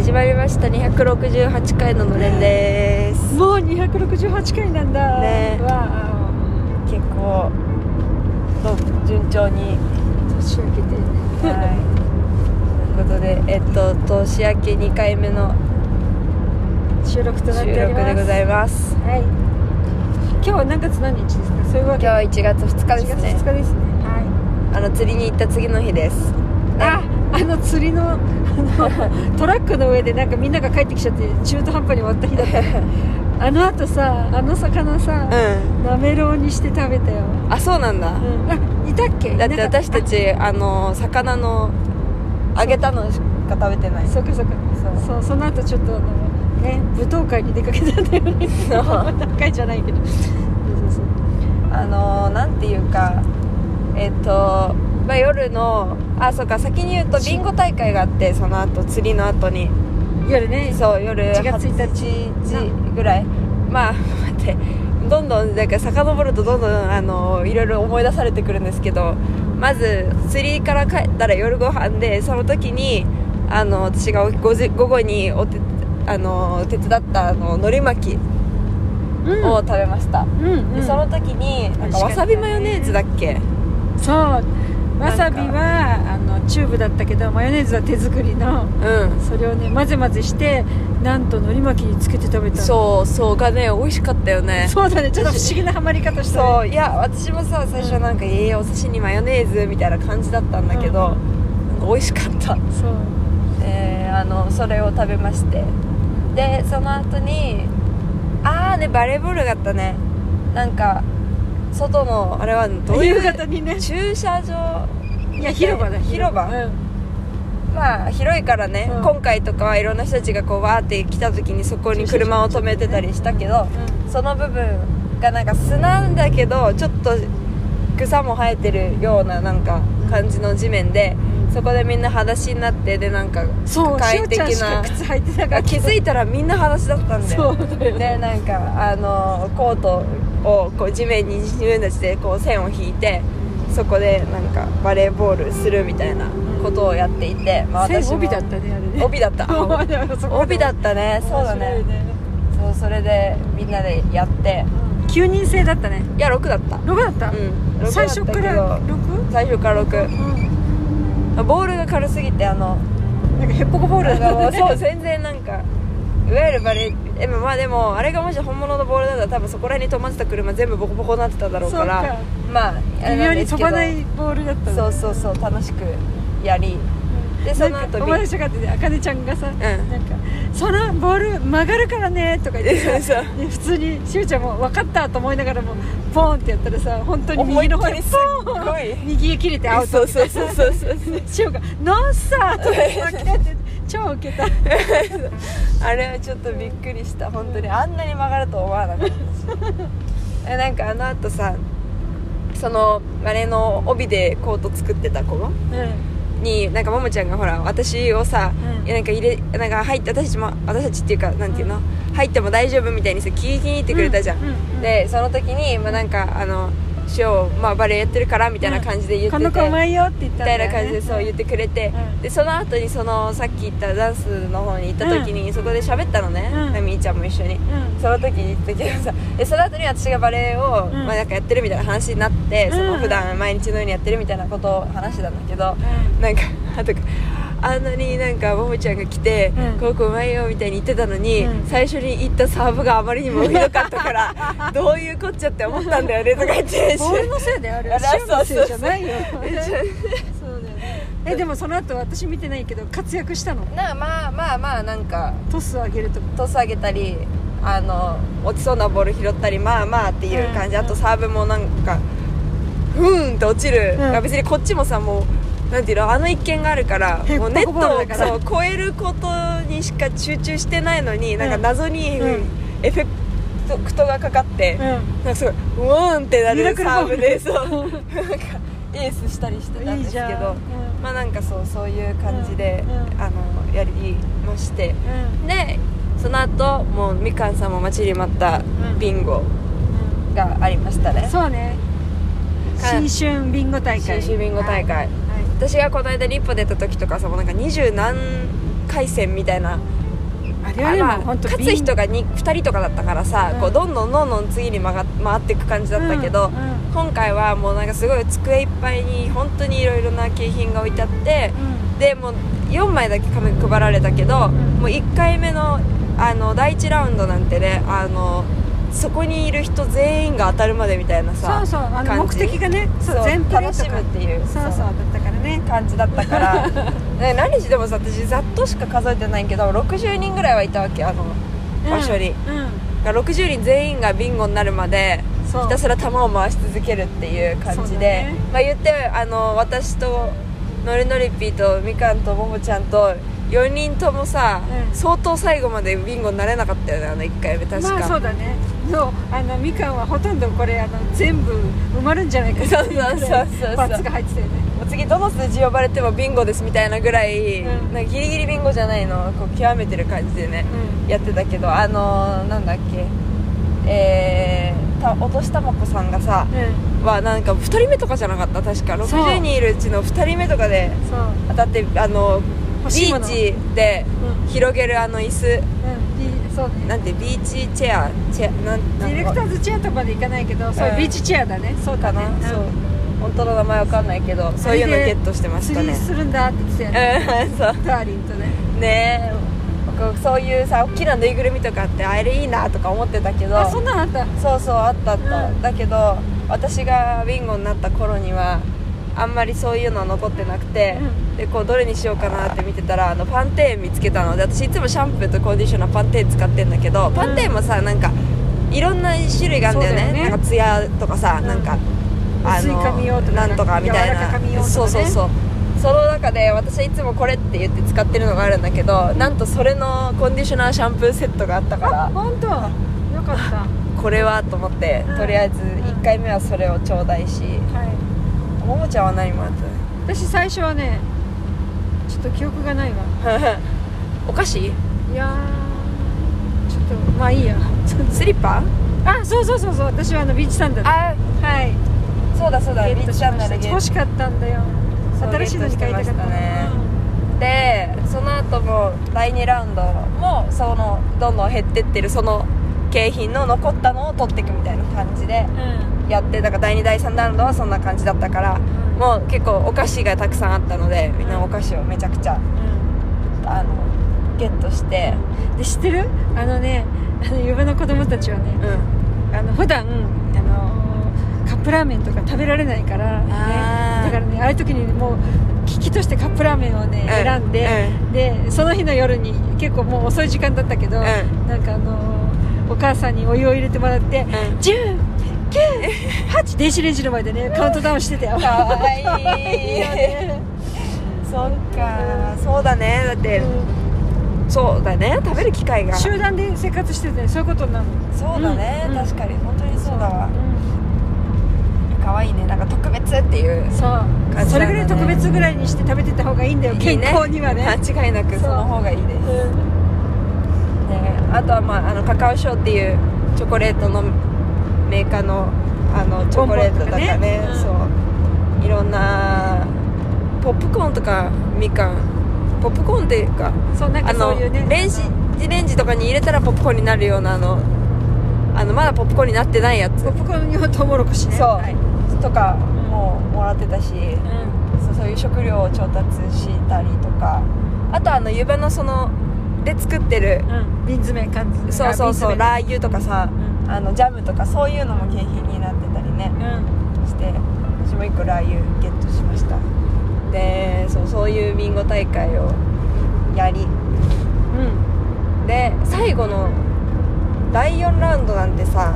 始まりました。268回ののれんです。もう268回なんだ。ね。わ結構ど順調にあ年明けて。はい。ということでえっと年明け2回目の収録となっ収ております。録でございます。はい。今日は何月何日ですか？そういうわけ。今日は1月2日です1ね月2日ですね。はあの釣りに行った次の日ですの釣り のトラックの上でなんかみんなが帰ってきちゃって中途半端に終わった日だった。あのあとさあの魚さ、うん。なめろうにして食べたよ、あそうなんだ。うん、あいたっけ？だって私たちあの魚の揚げたのしか食べてない。あそうかそうか。そう。そうその後ちょっとあのね舞踏会に出かけたんだよね。舞踏会じゃないけど。そうそうそう。あのー、なんていうかえっと、まあ、夜のあそうか先に言うとビンゴ大会があってその後釣りの後に。夜ね。そう夜1月1 8時ぐらい。まあ待って。どんどんなんか遡るとどんどんあのいろいろ思い出されてくるんですけどまず釣りから帰ったら夜ご飯でその時にあの私が午後におてあの手伝ったあの海苔巻きうん。を食べました、うんうん。でその時になんかわさびマヨネーズだっけ？そうわさびはあのチューブだったけどマヨネーズは手作りのうん。それをね混ぜ混ぜしてなんと海苔巻きにつけて食べたの。そうそうがね美味しかったよね。そうだね。ちょっと不思議なハマり方したね。そういや私もさ最初なんか「ええお寿司にマヨネーズ」みたいな感じだったんだけど、なんか美味しかった。そう。えーあのそれを食べまして。でその後にああねバレーボールがあったね。なんか外のあれはどういう？夕方にね駐車場い。や広場だ広場。うん。まあ広いからね、うん。今回とかはいろんな人たちがこうわーって来た時にそこに車を止めてたりしたけど、うその部分がなんか砂だけどちょっと草も生えてるようななんか感じの地面でそこでみんな裸足になってでなんかそうし快適な。靴履いてなかったあ気づいたらみんな裸足だったんだよ。そうだよね。でなんかあのコートをこう地面に自分たちでこう線を引いてそこでなんかバレーボールするみたいなことをやっていて、まあ、線私も帯だったねあれね。帯だった。あ帯だったね。そうだね。そうそれでみんなでやって。9人制だったね。いや6だった。6だった、うん。6最初から 6? 最初から6うん。ボールが軽すぎてあのなんかヘッポコボールだったね。そう全然なんかいわゆるバレーでもまあでもあれがもし本物のボールだったら多分そこら辺に止まってた車全部ボコボコになってただろうからそうか。まあ微妙に飛ばないボールだったねそうそうそう楽しくやり。でその後かっあかねちゃんがさ、ん。なんか「そのボール曲がるからね」とか言ってさ 普通にしゅうちゃんも分かったと思いながらもポーンってやったらさ本当に右の方にポーン右へ切れてアウトそうそうそうそうそうしゅうが「ノンスター!」とか言って 超ウケた。あれはちょっとびっくりした。本当に。あんなに曲がると思わなかった。しえなんかあの後さそのあれの帯でコート作ってた子？うん。になんかももちゃんがほら私をさ、うん。いやなんか入れなんか入って私たちも私たちっていうかなんていうの、入っても大丈夫みたいにさ聞きに行ってくれたじゃん、うんうんうん。でその時に、まあ、なんかあの「師匠、まあ、バレエやってるから」みたいな感じで言ってて、この子うまいよって言っみたんだよ、ね、たいな感じでそう言ってくれて、うん。でその後にそのさっき言ったダンスの方に行った時に、そこで喋ったのね、うん。なみーちゃんも一緒に、うん。その時に言ったけどさでその後に私がバレエを、うん。まあ、なんかやってるみたいな話になって、そのうん普段毎日のようにやってるみたいなことを話してたんだけど、うん。なんかあとかあんなになんかももちゃんが来て「うん。この子うまいよ」みたいに言ってたのに、うん。最初に言ったサーブがあまりにもひどかったから どういうこっちゃって思ったんだよねとか言って。ボールのせいであれあはシューのせいじゃないよ。えでもその後私見てないけど活躍したの？なまあまあまあなんかトスを上げるとか。トス上げたりあの落ちそうなボール拾ったりまあまあっていう感じ、うんあとサーブもなんかふーんって落ちる、うん。別にこっちもさもうなんていうのあの一見があるから もうネットをそう超えることにしか集中してないのに、なんか謎にうん。エフェクトがかかって、うん。なんかすごいうわーんってなるサーブでそう。なんかエースしたりしてたんですけどうん。まあなんかそうそういう感じで、うん。うん。あのやりまして。うん。でその後もうみかんさんも待ちに待ったん。ビンゴうん。がありましたね、そうね。はい新春ビンゴ大会。新春ビンゴ大会。はい私がこの間リッポ出た時とかさもうなんか二十何回戦みたいなあれはでもまあ本当勝つ人が 2, 2人とかだったからさ、うん。こうどんどんどんどん次に回が回っていく感じだったけど、うんうん。今回はもうなんかすごい机いっぱいに本当にいろいろな景品が置いてあって、でもう4枚だけ紙配られたけど、ん。もう1回目のあの第1ラウンドなんてねあのそこにいる人全員が当たるまでみたいなさそうそうあの目的がねそう全プレとか。楽しむっていうそうそうだったからね感じだったから。ね何してもさ私ざっとしか数えてないけど60人ぐらいはいたわけあの場所に、うん。うん60人全員がビンゴになるまでひたすら球を回し続けるっていう感じで、ね。まあ、言ってあの私とのりのりぴーとみかんとももちゃんと4人ともさ、うん。相当最後までビンゴになれなかったよねあの1回目確か、まあそうだねそうあのみかんはほとんどこれあの全部埋まるんじゃないかそうそうそうそう。バツが入ってたよね。次どの数字呼ばれてもビンゴですみたいなぐらい、うん。なんかギリギリビンゴじゃないのこう極めてる感じでね、うやってたけどあのー、なんだっけえー、たお年玉子さんがさ、うん。はなんか2人目とかじゃなかった？確か。そう。60人いるうちの2人目とかで当たってあのビーチでうん。広げるあの椅子。うん。ビそうねなんてビーチチェアチェアなんディレクターーズチェアとかで行かないけどそううんビーチチェアだね。そうかな、んそう。本当の名前わかんないけどそういうのゲットしてました釣ねりするんだって言ってたよね。うん そう。ダーリンとね。ねえ。僕そういうさ大きなぬいぐるみとかってあれいいなとか思ってたけど。あそんなのあった。そうそうあったあった、うん。だけど私がビンゴになった頃にはあんまりそういうのは残ってなくて、うん。でこうどれにしようかなって見てたらあのパンテーン見つけたの。で私いつもシャンプーとコンディショナーパンテーン使ってんだけど、パンテーンもさなんかいろんな種類があるんだよね。ね。なんかツヤとかさ、うん。なんか薄い髪用とかなんとかみたいなね。そうそうそう。その中で私はいつもこれって言って使ってるのがあるんだけどなんとそれのコンディショナーシャンプーセットがあったから。あ本当？よかった。これはと思ってうん。とりあえず1回目はそれをちょうだいしはいももちゃんは何もらっ私最初はねちょっと記憶がないわ。お菓子？いやーちょっとまあいいや。スリッパ？あそうそうそうそう私はあのビーチサンダル。あはい。そうだそうだゲビーチサンダル欲しかったんだよ。新しいのに買いたかったねでその後も第2ラウンドもそのどんどん減ってってるその景品の残ったのを取っていくみたいな感じでうん。やってだから第2第3ラウンドはそんな感じだったからもう結構お菓子がたくさんあったのでみんなお菓子をめちゃくちゃうん。あのゲットして。で知ってる？あのねあの夢の子供たちはねうん。あの普段あのカップラーメンとか食べられないから、ね、だからねああいう時にもう危機としてカップラーメンをね、うん。選んで、でその日の夜に結構もう遅い時間だったけど、ん。なんかあのお母さんにお湯を入れてもらって、ん。10 9 8電子レンジの前でねカウントダウンしてたよ。かわいい。そっか。そうだね。だって、うん。そうだね。食べる機会が。集団で生活しててそういうことになるの。そうだね、うん。確かに。本当にそうだわ。う可愛いね。なんか特別っていうんそうそれぐらい特別ぐらいにして食べてた方がいいんだよ。健康にはね。間違いなくその方がいいです、ね、あとは、まあ、あのカカオショーっていうチョコレートのメーカーのあのチョコレートとかね。ね。うん。そう。いろんなポップコーンとかみかん。ポップコーンっていうかそうなんかあのそういうね。レンジレンジとかに入れたらポップコーンになるようなあのあのまだポップコーンになってないやつ。ポップコーンにはトウモロコシね。そう。はい。とかももらってたし、うそうそういう食料を調達したりとか。あとあの湯葉のそので作ってるんうん。瓶詰め感じ。そうそうそう。ラー油とかさ、うん。あのジャムとかそういうのも景品になってたりねうん。して私も1個ラー油ゲットしました。でそうそういうビンゴ大会をやり。うん。で最後の第4ラウンドなんてさ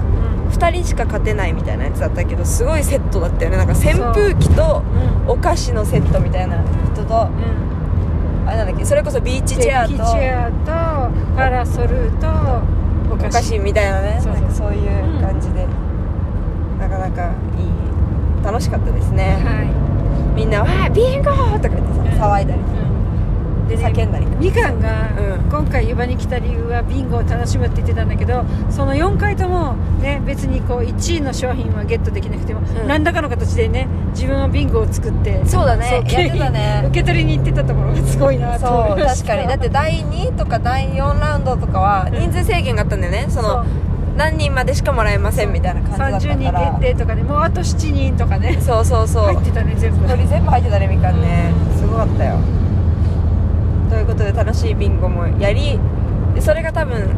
2人しか勝てないみたいなやつだったけどすごいセットだったよね。なんか扇風機とうん。お菓子のセットみたいな人とうんあれなんだっけそれこそビーチチェアとデッキチェアとパラソルとおお菓子みたいなねそういう感じで、なかなかいい楽しかったですね、はみんな「わあビンゴ!」とか言ってさうん。騒いだりい、うんで叫んだりみかんがうん。今回湯葉に来た理由はビンゴを楽しむって言ってたんだけどその4回ともね別にこう1位の商品はゲットできなくても、ん。何らかの形でね自分はビンゴを作ってそうだね。やってたね。受け取りに行ってたところがすごいなと思そいうました。確かに。だって第2とか第4ラウンドとかは人数制限があったんだよね。その何人までしかもらえませんみたいな感じだった30から。人限定とかでもうあと7人とかねそうそうそう。入ってたね全部。鳥全部入ってたねみかんね。すごかったよということで楽しいビンゴもやりでそれが多分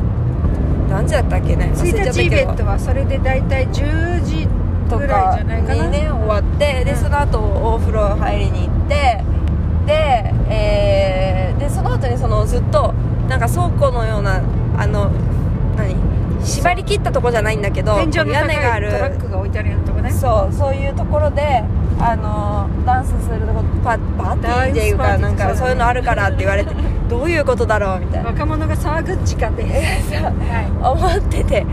何時だったっけね忘れちゃ1ったけど。日イベントはそれで大体10時とかな。にね終わってでうん。その後お風呂入りに行ってで,、えーでその後にそのずっとなんか倉庫のようなあの何縛り切ったとこじゃないんだけど屋根がある。トラックが置いてあるようなとこね。そうそういうところであのダンスするとこパパーティーっていうかなんかそういうのあるからって言われてどういうことだろうみたいな。若者が騒ぐ時間では 思ってて。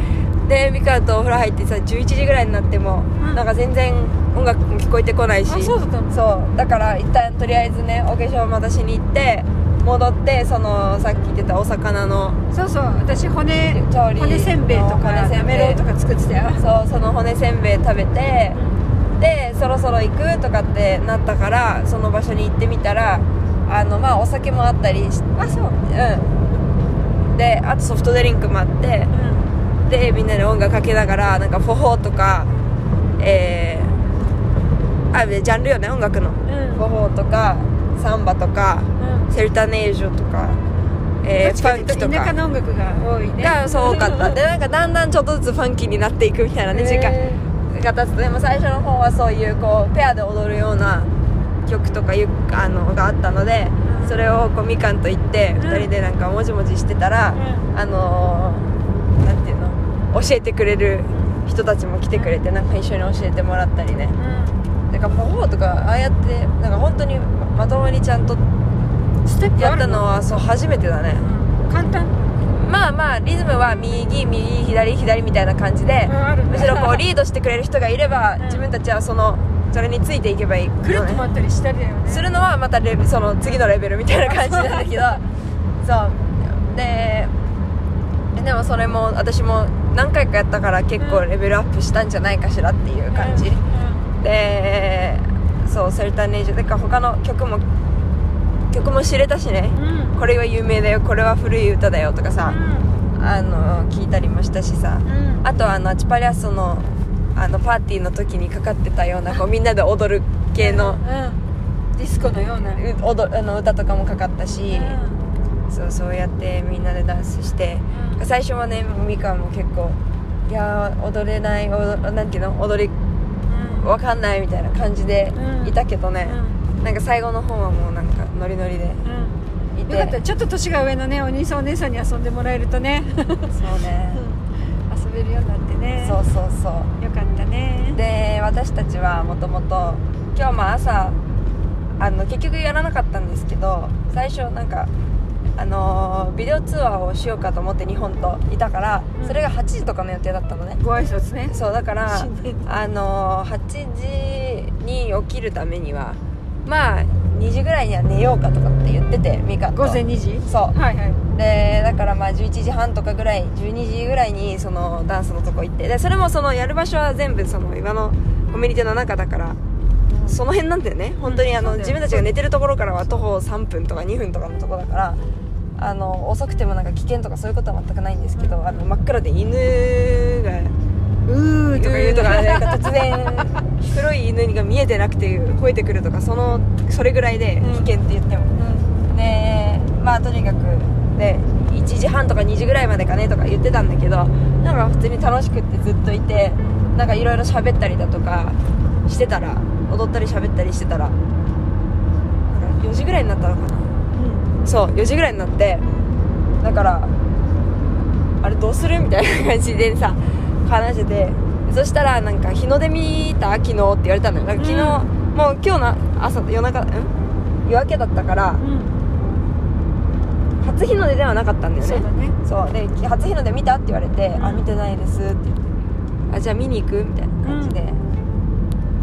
でミカとお風呂入ってさ11時ぐらいになっても、うんなんか全然音楽も聞こえてこないし。あそう。だから一旦とりあえずねお化粧またしに行って戻ってそのさっき言ってたお魚のいそうそう。私骨調理骨せんべいとか骨せんべいなめろうとか作ってたよ。そうその骨せんべい食べてでそろそろ行くとかってなったからその場所に行ってみたらあのまあお酒もあったりしあそう。うん。であとソフトドリンクもあってうん。でみんなで音楽かけながらなんかフォホーとかえー、あでジャンルよね音楽の。うん。フォホーとかサンバとかうん。セルタネージョとか、どえファンキとっていうと田舎かの音楽が多いね。がそう多かった。でなんかだんだんちょっとずつファンキーになっていくみたいなね時間でも最初の方はそういうこうペアで踊るような曲とかゆあのがあったのでうん。それをこうみかんと言ってん。2人でなんかもじもじしてたら、うあのーなんていうの教えてくれる人たちも来てくれてなんか一緒に教えてもらったりね。ん。なんかフォホーとかああやってなんか本当にまともにちゃんとやったのはそう初めてだね。うん。簡単？まあまあリズムは右右左左みたいな感じでうんむしろこうリードしてくれる人がいればうん。自分たちはそのそれについていけばいい。くるっと回ったりしたりだよね。するのはまたレベその次のレベルみたいな感じなんだけど。そう。ででもそれも私も何回かやったから結構レベルアップしたんじゃないかしらっていう感じ、うんでそうセルタネージュでか他の曲も曲も知れたしね。うんこれは有名だよこれは古い歌だよとかさ、うん。あの聞いたりもしたしさ。うん。あとはあのアチパリアスのあのパーティーの時にかかってたようなこうみんなで踊る系のうん。ディスコのような。う踊あの歌とかもかかったし、うそうそうやってみんなでダンスして、うん。最初はねミカも結構いやー踊れない踊なんていうの踊りん。わかんないみたいな感じでうん。いたけどね、うなんか最後の方はもうなんかノリノリでんいて。よかった。ちょっと年が上のねお兄さんお姉さんに遊んでもらえるとね。そうね、遊べるようになってね。そうそうそう。よかったね。で私たちはもともと今日も朝あの結局やらなかったんですけど最初なんかあのービデオ通話をしようかと思って日本といたから、うん。それが8時とかの予定だったのね。ご挨拶ね。そうだからあのー8時に起きるためにはまあ2時ぐらいには寝ようかとかって言っててミカと。午前2時？そう。はいはい。でだからまあ11時半とかぐらい12時ぐらいにそのダンスのとこ行って。でそれもそのやる場所は全部その岩のコミュニティの中だからその辺なんだよね。本当にあの、そうだよ。自分たちが寝てるところからは徒歩3分とか2分とかのとこだからあの遅くてもなんか危険とかそういうことは全くないんですけど、あの真っ暗で犬がうーとか言うとかなんか突然。黒い犬が見えてなくて吠えてくるとかそのそれぐらいで危険って言っても、でまあとにかくで1時半とか2時ぐらいまでかねとか言ってたんだけどなんか普通に楽しくってずっといてなんかいろいろ喋ったりだとかしてたら踊ったり喋ったりしてたらなんか4時ぐらいになったのかな。そう4時ぐらいになってだからあれどうするみたいな感じでさ話しててそしたらなんか日の出見た昨日って言われたのよ。なんか昨日、うん。もう今日の朝夜中ん？夜明けだったからうん。初日の出ではなかったんだよね。そうだね。で初日の出見たって言われて、ん。あ見てないですって言ってあじゃあ見に行くみたいな感じで、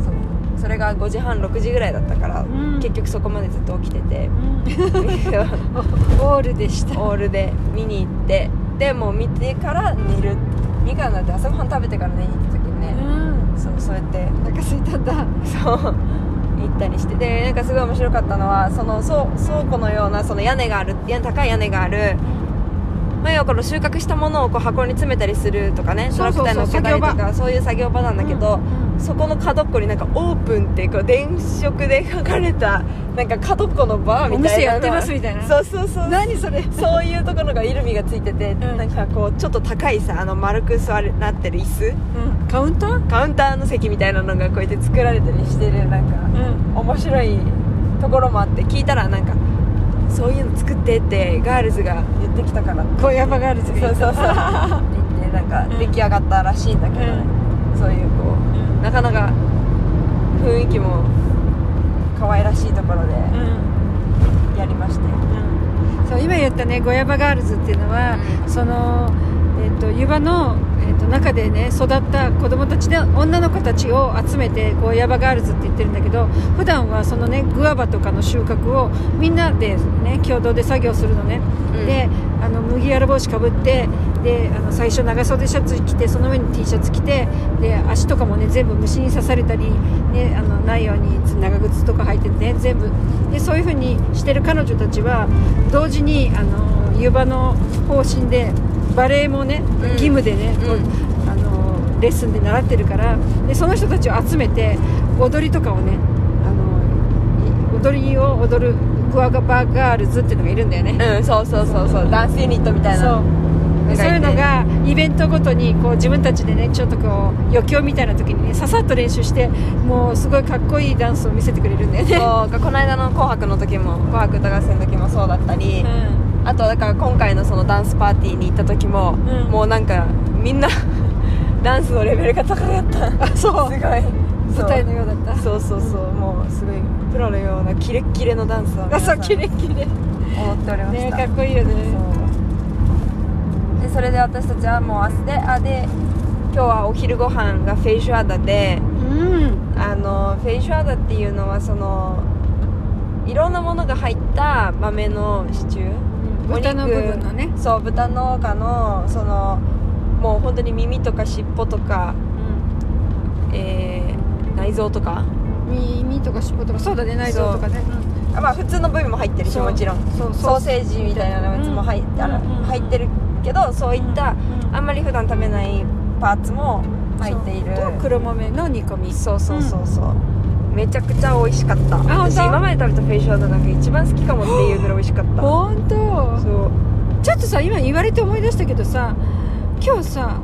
そう。それが5時半6時ぐらいだったから、うん。結局そこまでずっと起きてて。オールでした。オールで見に行ってでもう見てから寝るみかんだって朝ごはん食べてから寝に行った時にうね、ん。そうそうやってお腹空いたんだ。そう。行ったりして。でなんかすごい面白かったのはその倉倉庫のようなその屋根がある高い屋根があるまあ、要はこの収穫したものをこう箱に詰めたりするとかねトラクターに乗っけたりとかそういう作業場なんだけど、うんそこの角っこになんかオープンってこう電飾で書かれたなんか角っこのバーみたいなのお店やってますみたいな。そうそうそう何それ？そういうところがイルミがついてて、ん。なんかこうちょっと高いさあの丸く座るなってる椅子。うん。カウンター？カウンターの席みたいなのがこうやって作られたりしてるなんか、うん。面白いところもあって聞いたらなんかそういうの作ってってガールズが言ってきたから。ってゴヤバガールズがそうそうそう。言ってなんか出来上がったらしいんだけど、ねそういうこうなかなか雰囲気も可愛らしいところでうん。やりまして、そう今言ったねゴヤバガールズっていうのは、うん。その、えっと弓場の、えっと中でね育った子供たちで女の子たちを集めてゴヤバガールズって言ってるんだけど普段はそのねグアバとかの収穫をみんなでね共同で作業するのね、うん。であの麦わら帽子かぶってであの最初長袖シャツ着てその上に T シャツ着てで足とかもね全部虫に刺されたり、ね、あのないように長靴とか履いててね全部。でそういう風にしてる彼女たちは同時にあの湯葉の方針でバレエもねん。義務でね、こううんあのレッスンで習ってるからでその人たちを集めて踊りとかをねあのい踊りを踊るクワガバガールズっていうのがいるんだよね、うんそうそうそうそう。ダンスユニットみたいな。そう。でそういうのがイベントごとにこう自分たちでねちょっとこう余興みたいな時にねささっと練習してもうすごいかっこいいダンスを見せてくれるんだよね。そうこの間の「紅白」の時も「紅白歌合戦」の時もそうだったり、うあとだから今回のそのダンスパーティーに行った時も、うん。もうなんかみんな ダンスのレベルが高かった。んあそう。すごい。舞台のようだった。そうそうそうもうすごいプロのようなキレッキレのダンスをあそうんキレキレ。思っておりました、ねかっこいいよねでそれで私たちはもう明日であで今日はお昼ご飯が feijoada でうん。あの feijoada っていうのはそのいろんなものが入った豆のシチュー。お肉豚の部分のね。そう豚農家のそのもう本当に耳とか尻尾とか、えー内臓とか。耳とか尻尾とかそうだね内臓とかね。あまあ普通の部位も入ってるしもちろん。ソーセージみたいなやつも入うん。入ってるけどそういったうんあんまり普段食べないパーツも入っている。と黒豆の煮込み。そうそうそうそう、めちゃくちゃ美味しかった。私今まで食べたフェイシュアダなんか一番好きかもっていうぐらい美味しかった。本当？そう。ちょっとさ今言われて思い出したけどさ今日さは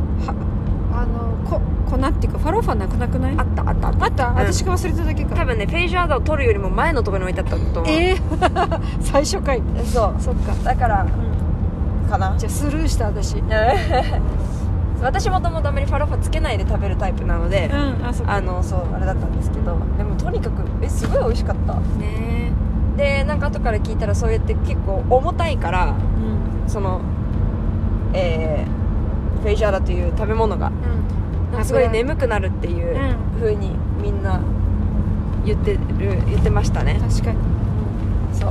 あのこ粉っていうかファローファンなくなくない？あったあったあった。あった、ん。私が忘れただけか。多分ねフェイシュアダを取るよりも前のところに置いてあったと思う。えー、最初かいそう。そっか、だからうん、かな？じゃあスルーした私。う ん私もともとあまりファロファつけないで食べるタイプなので、あそっか。あのそうあれだったんですけどでもとにかくえすごい美味しかった。ね。でなんか後から聞いたらそうやって結構重たいからうん。そのえー、フェイジャーダという食べ物がうん。すごい眠くなるっていううん。風にみんな言ってる言ってましたね。確かにそう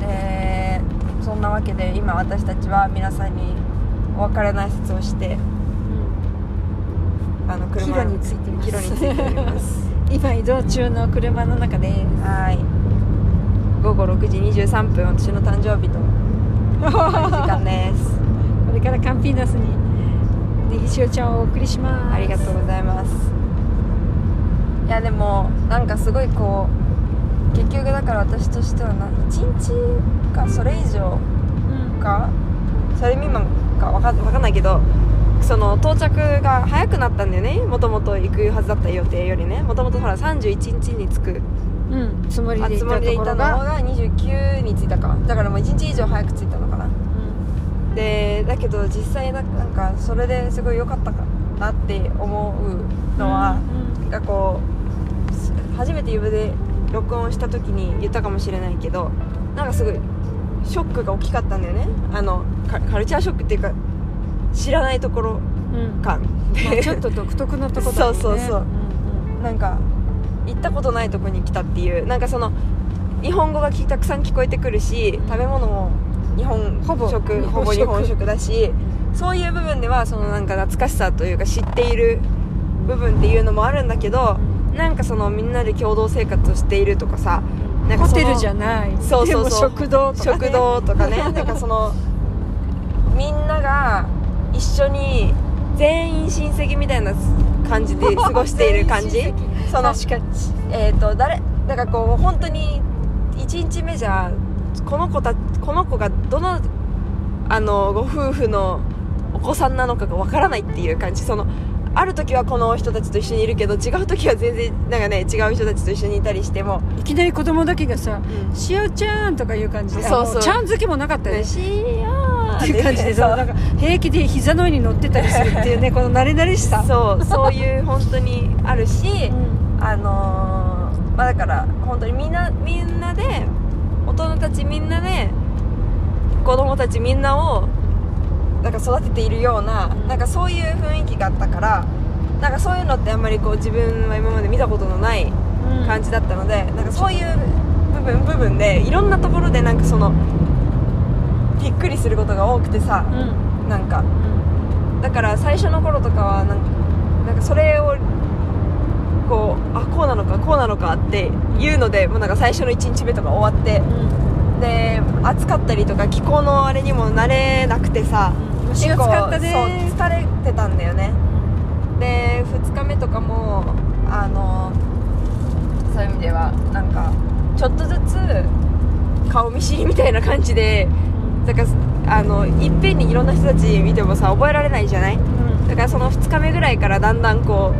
でそんなわけで今私たちは皆さんにお別れの挨拶をしてあの車帰路についています。帰路についております。今移動中の車の中ですはい。午後6時23分私の誕生日と時間です。これからカンピーナスにネギ塩ちゃんをお送りします。ありがとうございます。いやでもなんかすごいこう結局だから私としてはな1日かそれ以上うんかそれ未満か分かわかんないけどその到着が早くなったんだよね。もともと行くはずだった予定よりね。もともとほら31日に着くうんつもりでいつもりでいたのが29に着いたか。だからもう1日以上早く着いたのかな。でだけど実際ななんかそれですごい良かったかなって思うのは、うんなんかこうす初めて指で録音した時に言ったかもしれないけどなんかすごいショックが大きかったんだよね。あのカカルチャーショックっていうか知らないところうん。感。まあ、ちょっと独特なとこだよね。そうそうそう。うんなんか行ったことないとこに来たっていう。なんかその日本語がきたくさん聞こえてくるし食べ物も日本ほぼ食日本食ほぼ日本食。だしそういう部分ではそのなんか懐かしさというか知っている部分っていうのもあるんだけどなんかそのみんなで共同生活をしているとかさなんかホテルじゃない。そうそうそう。食堂とか、ね、食堂とかね。なんかそのみんなが一緒に全員親戚みたいな感じで過ごしている感じ？そのえっ、と誰だからこう本当に1日目じゃこの子たこの子がどのあのご夫婦のお子さんなのかがわからないっていう感じ。そのある時はこの人たちと一緒にいるけど違う時は全然なんかね違う人たちと一緒にいたりしてもいきなり子供だけがさうん「しおちゃん」とかいう感じでそうそう。ちゃん付けもなかったよねしよっていう感じでそうそうなんか平気で膝の上に乗ってたりするっていうね この慣れ慣れしさ。そうそういう本当にあるし、うん。あのーまあだから本当にみんなみんなで大人たちみんなで子供たちみんなをなんか育てているような、うん。なんかそういう雰囲気があったからなんかそういうのってあんまりこう自分は今まで見たことのないうん。感じだったので、なんかそういう部分部分でいろんなところでなんかそのびっくりすることが多くてさうん。なんか。うん。だから最初の頃とかはなんかなんかそれをこうあこうなのかこうなのかっていうのでもうなんか最初の1日目とか終わってで暑かったりとか気候のあれにも慣れなくてさ蒸し暑かったね。そう疲れてたんだよね。で2日目とかもあのそういう意味ではなんかちょっとずつ顔見知りみたいな感じでだからあのいっぺんにいろんな人たち見てもさ覚えられないじゃない？うん。だからその2日目ぐらいからだんだんこ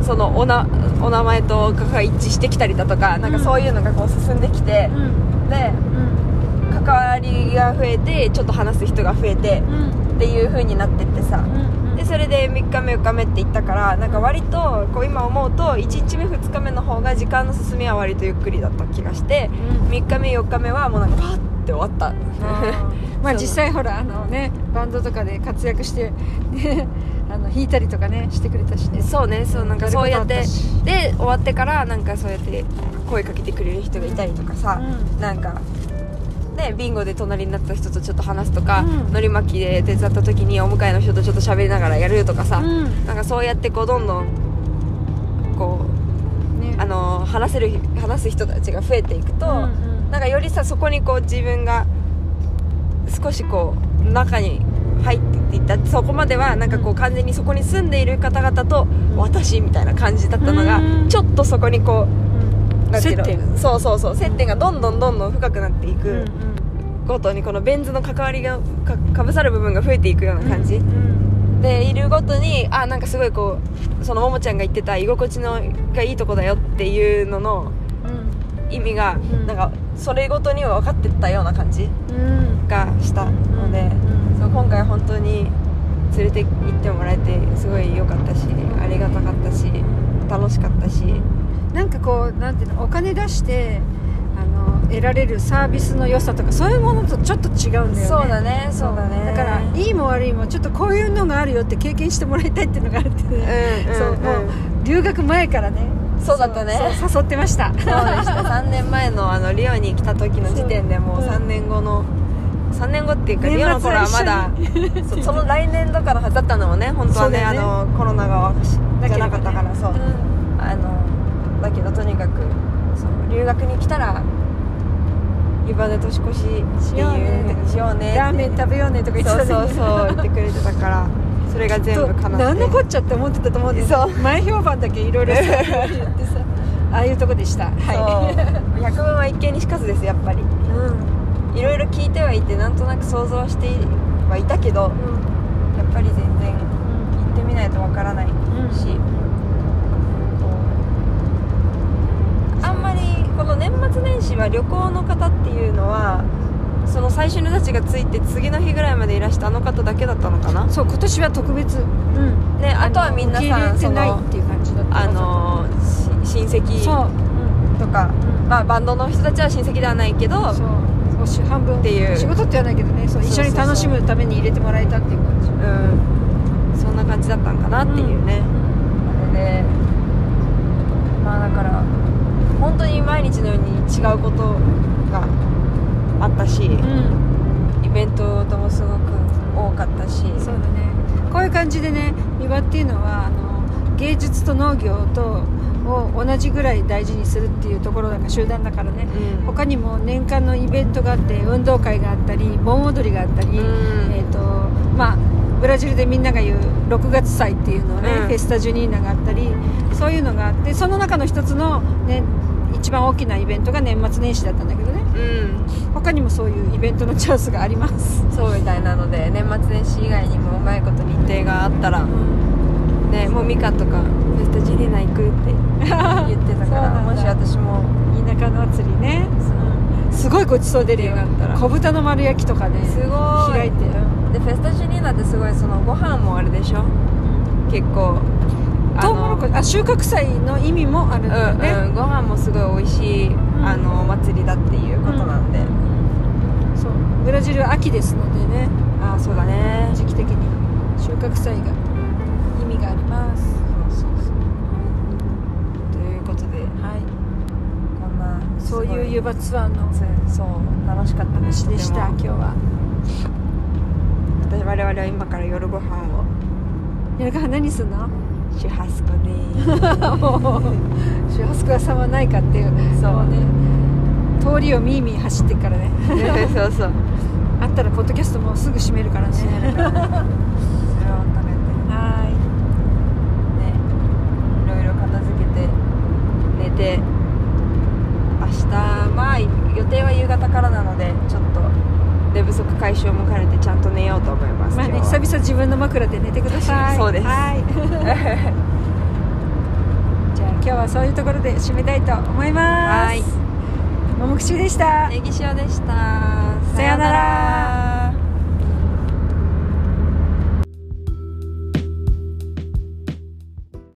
うそのおなお名前とが一致してきたりだとかなんかそういうのがこう進んできてう、ん。でうん関わりが増えてちょっと話す人が増えてうん。っていう風になってってさ。うんでそれで3日目4日目って言ったからなんか割とこう今思うと1日目2日目の方が時間の進みは割とゆっくりだった気がしてうん。3日目4日目はもうなんかパッて終わった。まあ実際ほらあのねバンドとかで活躍して、ね、あの弾いたりとかねしてくれたしね。そうねそうなんかそうやってで終わってからなんかそうやって声かけてくれる人がいたりとかさ、うん。なんかねビンゴで隣になった人とちょっと話すとか、うん。のり巻きで手伝った時にお迎えの人とちょっと喋りながらやるとかさ、うん。なんかそうやってこうどんどんこね。うあの話せる話す人たちが増えていくと、うんうん。なんかよりさそこにこう自分が少しこう中に入っていったそこまではなんかこう完全にそこに住んでいる方々と私みたいな感じだったのがうん。ちょっとそこにこうなんていうの接点。そうそうそう接点がどんどんどんどん深くなっていくうんうんごとにこのベン図の関わりがかかぶさる部分が増えていくような感じ、うんでいるごとにあなんかすごいこうそのももちゃんが言ってた居心地のがいいとこだよっていうののうん。意味が、ん。なんかそれごとには分かってったような感じうん。がしたので、うん。そう今回本当に連れて行ってもらえてすごい良かったしありがたかったし楽しかったしなんかこうなんていうのお金出してあの得られるサービスの良さとかそういうものとちょっと違うんだよね。そうだねそうだね。だからいいも悪いもちょっとこういうのがあるよって経験してもらいたいっていうのがあるってね、うんうんそううんもう留学前からね。そうだったね。誘ってました。そうでした。3年前のあのリオに来た時の時点でもうそう3年後の3年後っていうかリオの頃はまだそその来年とかのはずだったのもね本当はねね。あのコロナがじゃなかったからそう、うん。あのだけどとにかくそう留学に来たら湯葉で年越しっていうしようね。ラーメン食べようねとか言ってたそうそうそう言ってくれてたからそれが全部叶って。何のこっちゃって思ってたと思うんです。そう。前評判だけいろいろさ言ってさああいうとこでした。は百聞は一見にしかずですやっぱり。いうん。いろいろ聞いてはいてなんとなく想像してはいたけどやっぱり全然行ってみないとわからないし、こうあんまりこの年末年始は旅行の方っていうのはその最初のたちがついて次の日ぐらいまでいらしたあの方だけだったのかな？そう今年は特別。うん。ねあとはみんな受け入さんそのっていう感じだったあのし親戚とか、うん。まあ、バンドの人たちは親戚ではないけどそう。半分。っていう。仕事って言わないけどね。そう一緒に楽しむために入れてもらえたっていう感じ。うん。そんな感じだったんかなっていうね、あれで。まあだから本当に毎日のように違うことがあったし、うんイベントともすごく多かったし。そうだね。こういう感じでね三輪っていうのはあの芸術と農業とを同じぐらい大事にするっていうところだから集団だからね。うん。他にも年間のイベントがあって運動会があったり盆踊りがあったり、うん。えーとまあ、ブラジルでみんなが言う6月祭っていうのをね、うん。フェスタ・ジュニーナがあったりそういうのがあってその中の一つの、ね、一番大きなイベントが年末年始だったんだけどね。うん。他にもそういうイベントのチャンスがあります、そうみたいなので年末年始以外にもうまいこと日程があったらねもうミカとかフェスタジュニーナ行くって言ってたから。もし私も。田舎の祭りね。すごいごちそう出るよ。よかったら。小豚の丸焼きとかねすごい。開いて。でフェスタジュニーナってすごいそのご飯もあれでしょ？結構トウモロコシあ収穫祭の意味もあるんだよね、うんうん、ご飯もすごい美味しい、ん。あのお祭りだっていうことなんで、そう。ブラジルは秋ですのでね。ああそうだね。時期的に。収穫祭が意味があります。そうそうそう。ということではい。こんなそういう湯場葉ツアーの。そう楽しかった話でした今日は。私我々は今から夜ご飯を。夜ご飯何すんの？シュハスコでもうシュハスコ屋さんはないかっていう。そうもね通りをミーミー走ってっからね。そうそう。あったらポッドキャストもうすぐ閉めるからね。閉めるから。ねそれを食べてはい。ね。いろいろ片付けて寝て。明日まあ予定は夕方からなのでちょっと寝不足解消も兼ねてちゃんと寝ようと思います、まあね久々自分の枕で寝てください。そうです。はい。じゃあ今日はそういうところで締めたいと思います。はい。ももくしでした。ネギ塩でした。さようなら